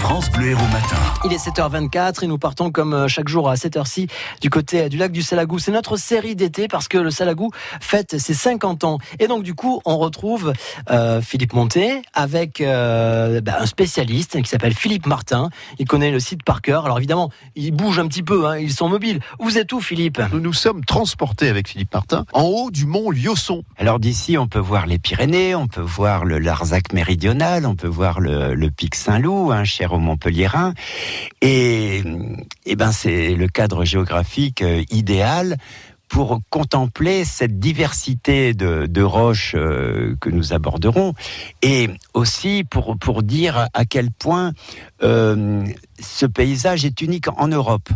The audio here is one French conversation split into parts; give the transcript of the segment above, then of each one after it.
France Bleu Héros Matin. Il est 7h24 et nous partons comme euh, chaque jour à 7h ci du côté du lac du Salagou. C'est notre série d'été parce que le Salagou fête ses 50 ans. Et donc du coup, on retrouve euh, Philippe Monté avec euh, bah, un spécialiste qui s'appelle Philippe Martin. Il connaît le site par cœur. Alors évidemment, il bouge un petit peu, hein, ils sont mobiles. Vous êtes où Philippe? Nous nous sommes transportés avec Philippe Martin en haut du mont Liosson. Alors d'ici, on peut voir les Pyrénées, on peut voir le Larzac méridional, on peut voir le, le pic Saint-Loup, hein, cher au Montpellierin. Et, et ben c'est le cadre géographique euh, idéal pour contempler cette diversité de, roches euh, que nous aborderons et aussi pour, pour dire à quel point euh, ce paysage est unique en Europe.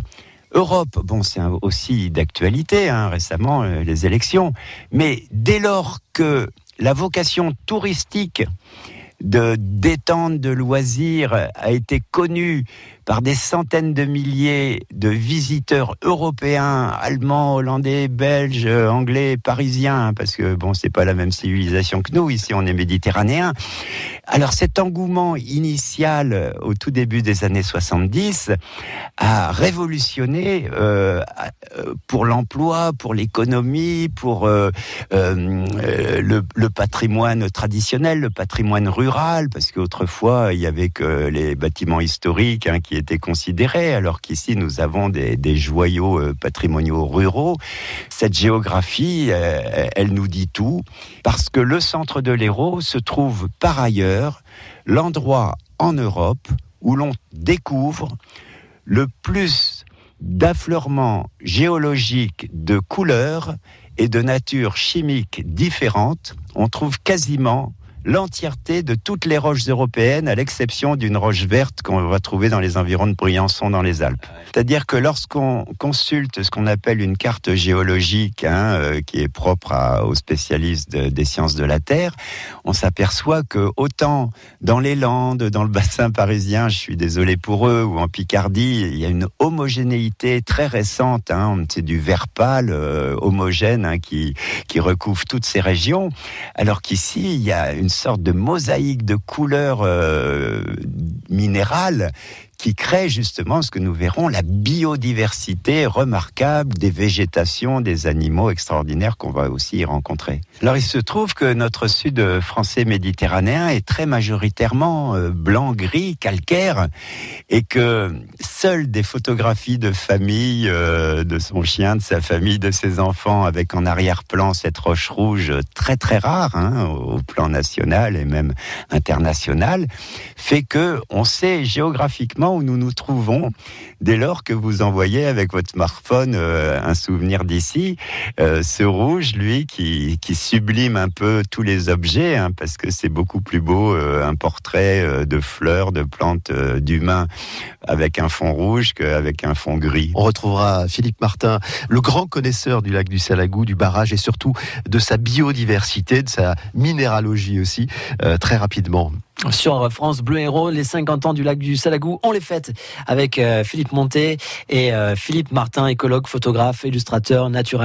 Europe, bon, c'est aussi d'actualité, hein, récemment, les élections, mais dès lors que la vocation touristique de détente, de loisirs a été connue par des centaines de milliers de visiteurs européens, allemands, hollandais, belges, anglais, parisiens, parce que bon, c'est pas la même civilisation que nous. Ici, on est méditerranéens. Alors, cet engouement initial au tout début des années 70 a révolutionné euh, euh, pour l'emploi, pour l'économie, pour euh, le, le patrimoine traditionnel, le patrimoine rural, parce qu'autrefois il y avait que les bâtiments historiques hein, qui étaient considérés, alors qu'ici nous avons des, joyaux euh, patrimoniaux ruraux. Cette géographie, euh, elle nous dit tout, parce que le centre de l'Hérault se trouve par ailleurs l'endroit en Europe où l'on découvre le plus d'affleurements géologiques de couleurs et de nature chimique différentes. On trouve quasiment l'entièreté de toutes les roches européennes, à l'exception d'une roche verte qu'on va trouver dans les environs de Briançon dans les Alpes. C'est-à-dire que lorsqu'on consulte ce qu'on appelle une carte géologique, hein, euh, qui est propre à- aux spécialistes de- des sciences de la Terre, on s'aperçoit que autant dans les Landes, dans le bassin parisien, je suis désolé pour eux, ou en Picardie, il y a une homogénéité très récente. Hein, c'est du vert pâle euh, homogène hein, qui, qui recouvre toutes ces régions, alors qu'ici, il y a une sorte de mosaïque de couleurs euh, minérales qui crée justement ce que nous verrons, la biodiversité remarquable des végétations, des animaux extraordinaires qu'on va aussi y rencontrer. Alors il se trouve que notre sud français méditerranéen est très majoritairement euh, blanc-gris, calcaire, et que seules des photographies de famille, euh, de son chien, de sa famille, de ses enfants, avec en arrière-plan cette roche rouge très très rare hein, au plan national et même international, fait que on sait géographiquement où nous nous trouvons dès lors que vous envoyez avec votre smartphone euh, un souvenir d'ici. Euh, ce rouge, lui, qui, sublime un peu tous les objets, hein, parce que c'est beaucoup plus beau euh, un portrait de fleurs, de plantes, d'humains avec un fond rouge qu'avec un fond gris. On retrouvera Philippe Martin, le grand connaisseur du lac du Salagou, du barrage et surtout de sa biodiversité, de sa minéralogie aussi, très rapidement. Sur France Bleu Héros, les 50 ans du lac du Salagou, on les fête avec euh, Philippe Monté et euh, Philippe Martin, écologue, photographe, illustrateur, naturaliste.